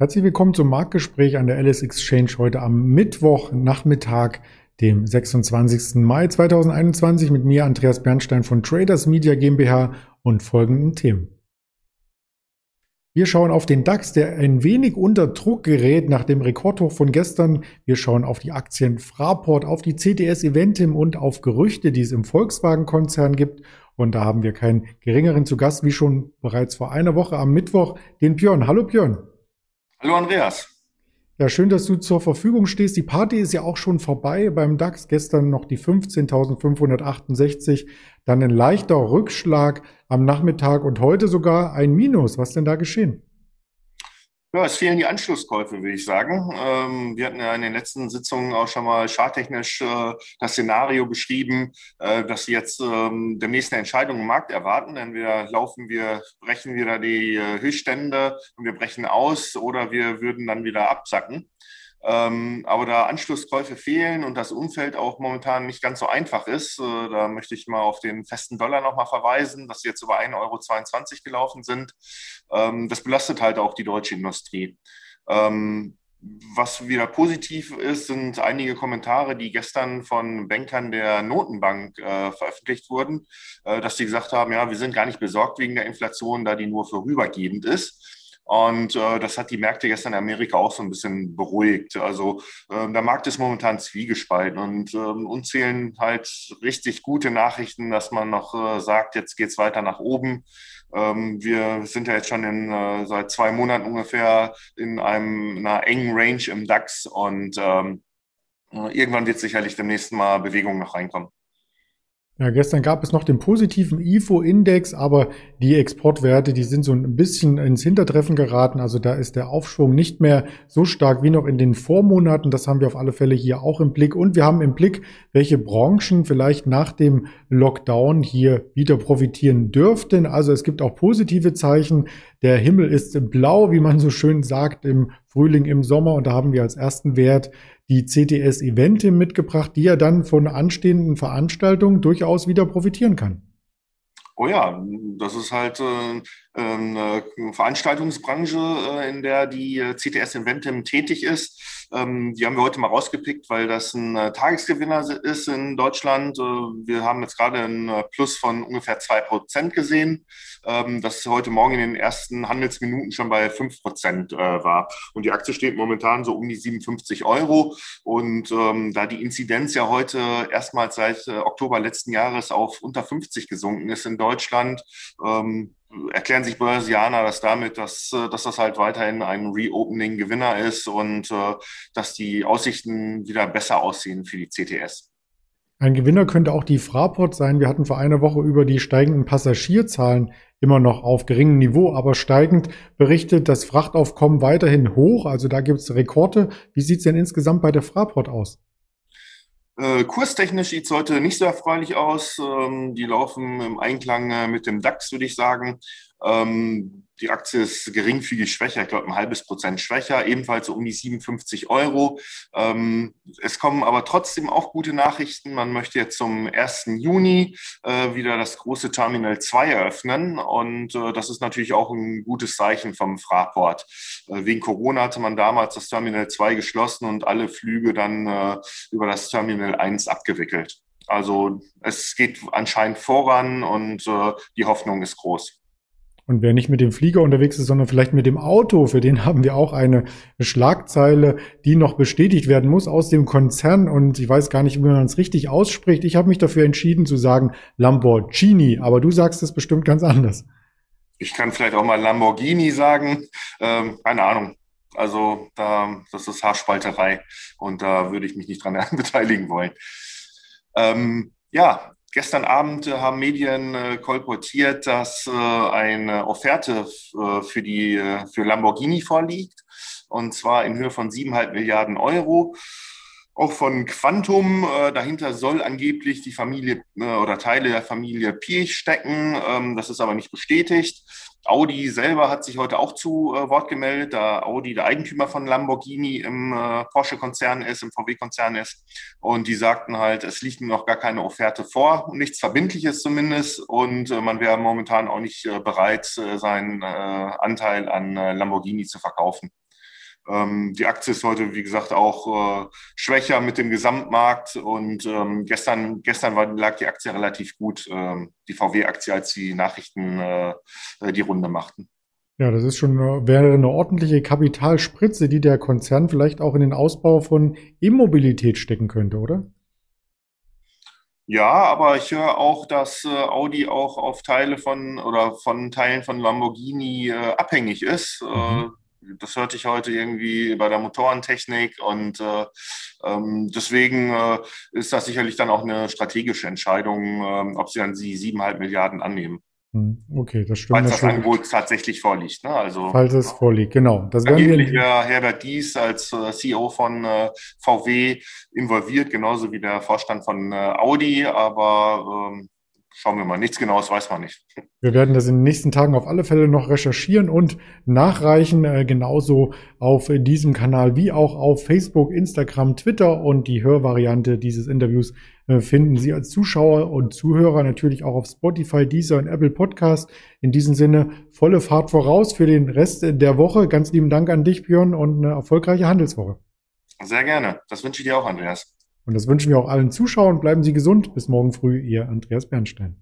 Herzlich willkommen zum Marktgespräch an der LS Exchange heute am Mittwochnachmittag, dem 26. Mai 2021 mit mir Andreas Bernstein von Traders Media GmbH und folgenden Themen. Wir schauen auf den DAX, der ein wenig unter Druck gerät nach dem Rekordhoch von gestern. Wir schauen auf die Aktien Fraport, auf die CTS Eventim und auf Gerüchte, die es im Volkswagen-Konzern gibt. Und da haben wir keinen geringeren zu Gast, wie schon bereits vor einer Woche am Mittwoch, den Björn. Hallo Björn. Hallo Andreas. Ja, schön, dass du zur Verfügung stehst. Die Party ist ja auch schon vorbei beim DAX. Gestern noch die 15.568, dann ein leichter Rückschlag am Nachmittag und heute sogar ein Minus. Was denn da geschehen? Ja, es fehlen die Anschlusskäufe, würde ich sagen. Ähm, wir hatten ja in den letzten Sitzungen auch schon mal charttechnisch äh, das Szenario beschrieben, äh, dass sie jetzt ähm, demnächst eine Entscheidung im Markt erwarten. Entweder laufen wir, brechen wir da die äh, Höchststände und wir brechen aus oder wir würden dann wieder absacken. Ähm, aber da Anschlusskäufe fehlen und das Umfeld auch momentan nicht ganz so einfach ist, äh, da möchte ich mal auf den festen Dollar nochmal verweisen, dass sie jetzt über 1,22 Euro gelaufen sind. Ähm, das belastet halt auch die deutsche Industrie. Ähm, was wieder positiv ist, sind einige Kommentare, die gestern von Bankern der Notenbank äh, veröffentlicht wurden, äh, dass sie gesagt haben, ja, wir sind gar nicht besorgt wegen der Inflation, da die nur vorübergehend ist. Und äh, das hat die Märkte gestern in Amerika auch so ein bisschen beruhigt. Also äh, der Markt ist momentan zwiegespalten und äh, uns zählen halt richtig gute Nachrichten, dass man noch äh, sagt, jetzt geht's weiter nach oben. Ähm, wir sind ja jetzt schon in, äh, seit zwei Monaten ungefähr in einem, einer engen Range im DAX und ähm, äh, irgendwann wird sicherlich demnächst mal Bewegung noch reinkommen. Ja, gestern gab es noch den positiven IFO-Index, aber die Exportwerte, die sind so ein bisschen ins Hintertreffen geraten. Also da ist der Aufschwung nicht mehr so stark wie noch in den Vormonaten. Das haben wir auf alle Fälle hier auch im Blick. Und wir haben im Blick, welche Branchen vielleicht nach dem Lockdown hier wieder profitieren dürften. Also es gibt auch positive Zeichen. Der Himmel ist blau, wie man so schön sagt, im Frühling, im Sommer. Und da haben wir als ersten Wert die CTS Evente mitgebracht, die ja dann von anstehenden Veranstaltungen durchaus wieder profitieren kann. Oh ja, das ist halt äh, eine Veranstaltungsbranche, äh, in der die äh, CTS Inventim tätig ist. Ähm, die haben wir heute mal rausgepickt, weil das ein Tagesgewinner ist in Deutschland. Wir haben jetzt gerade ein Plus von ungefähr zwei Prozent gesehen, ähm, das heute Morgen in den ersten Handelsminuten schon bei fünf Prozent war. Und die Aktie steht momentan so um die 57 Euro. Und da die Inzidenz ja heute erstmals seit Oktober letzten Jahres auf unter 50 gesunken ist in Deutschland, erklären sich Börsianer das damit, dass, äh, dass das halt weiterhin ein Reopening-Gewinner ist und äh, dass die Aussichten wieder besser aussehen für die CTS. Ein Gewinner könnte auch die Fraport sein. Wir hatten vor einer Woche über die steigenden Passagierzahlen immer noch auf geringem Niveau, aber steigend berichtet das Frachtaufkommen weiterhin hoch. Also da gibt es Rekorde. Wie sieht es denn insgesamt bei der Fraport aus? Äh, kurstechnisch sieht es heute nicht so erfreulich aus. Ähm, die laufen im Einklang äh, mit dem DAX, würde ich sagen. Ähm, die Aktie ist geringfügig schwächer, ich glaube ein halbes Prozent schwächer, ebenfalls so um die 57 Euro. Ähm, es kommen aber trotzdem auch gute Nachrichten. Man möchte jetzt zum 1. Juni äh, wieder das große Terminal 2 eröffnen und äh, das ist natürlich auch ein gutes Zeichen vom Fraport. Äh, wegen Corona hatte man damals das Terminal 2 geschlossen und alle Flüge dann äh, über das Terminal 1 abgewickelt. Also es geht anscheinend voran und äh, die Hoffnung ist groß. Und wer nicht mit dem Flieger unterwegs ist, sondern vielleicht mit dem Auto, für den haben wir auch eine Schlagzeile, die noch bestätigt werden muss aus dem Konzern. Und ich weiß gar nicht, wie man es richtig ausspricht. Ich habe mich dafür entschieden zu sagen Lamborghini, aber du sagst es bestimmt ganz anders. Ich kann vielleicht auch mal Lamborghini sagen. Ähm, keine Ahnung. Also da, das ist Haarspalterei und da würde ich mich nicht dran beteiligen wollen. Ähm, ja, Gestern Abend äh, haben Medien äh, kolportiert, dass äh, eine Offerte für, die, für Lamborghini vorliegt, und zwar in Höhe von siebeneinhalb Milliarden Euro. Auch von Quantum, äh, dahinter soll angeblich die Familie oder Teile der Familie Piech stecken. Ähm, das ist aber nicht bestätigt. Audi selber hat sich heute auch zu äh, Wort gemeldet, da Audi der Eigentümer von Lamborghini im äh, Porsche-Konzern ist, im VW-Konzern ist. Und die sagten halt, es liegt noch gar keine Offerte vor, nichts Verbindliches zumindest. Und äh, man wäre momentan auch nicht äh, bereit, äh, seinen äh, Anteil an Lamborghini zu verkaufen. Ähm, die Aktie ist heute, wie gesagt, auch äh, schwächer mit dem Gesamtmarkt und ähm, gestern, gestern war, lag die Aktie relativ gut, ähm, die VW-Aktie, als die Nachrichten äh, die Runde machten. Ja, das ist schon wäre eine ordentliche Kapitalspritze, die der Konzern vielleicht auch in den Ausbau von E-Mobilität stecken könnte, oder? Ja, aber ich höre auch, dass äh, Audi auch auf Teile von oder von Teilen von Lamborghini äh, abhängig ist. Mhm. Das hörte ich heute irgendwie bei der Motorentechnik und äh, ähm, deswegen äh, ist das sicherlich dann auch eine strategische Entscheidung, ähm, ob sie dann die siebeneinhalb Milliarden annehmen. Hm, okay, das stimmt. Falls das Angebot tatsächlich vorliegt. Ne? Also, Falls es vorliegt, genau. Das angeblich wäre Herbert Dies als äh, CEO von äh, VW involviert, genauso wie der Vorstand von äh, Audi, aber ähm, schauen wir mal. Nichts Genaues weiß man nicht. Wir werden das in den nächsten Tagen auf alle Fälle noch recherchieren und nachreichen, äh, genauso auf diesem Kanal wie auch auf Facebook, Instagram, Twitter und die Hörvariante dieses Interviews äh, finden Sie als Zuschauer und Zuhörer natürlich auch auf Spotify, Deezer und Apple Podcast. In diesem Sinne volle Fahrt voraus für den Rest der Woche. Ganz lieben Dank an dich, Björn, und eine erfolgreiche Handelswoche. Sehr gerne. Das wünsche ich dir auch, Andreas. Und das wünschen wir auch allen Zuschauern. Bleiben Sie gesund. Bis morgen früh, Ihr Andreas Bernstein.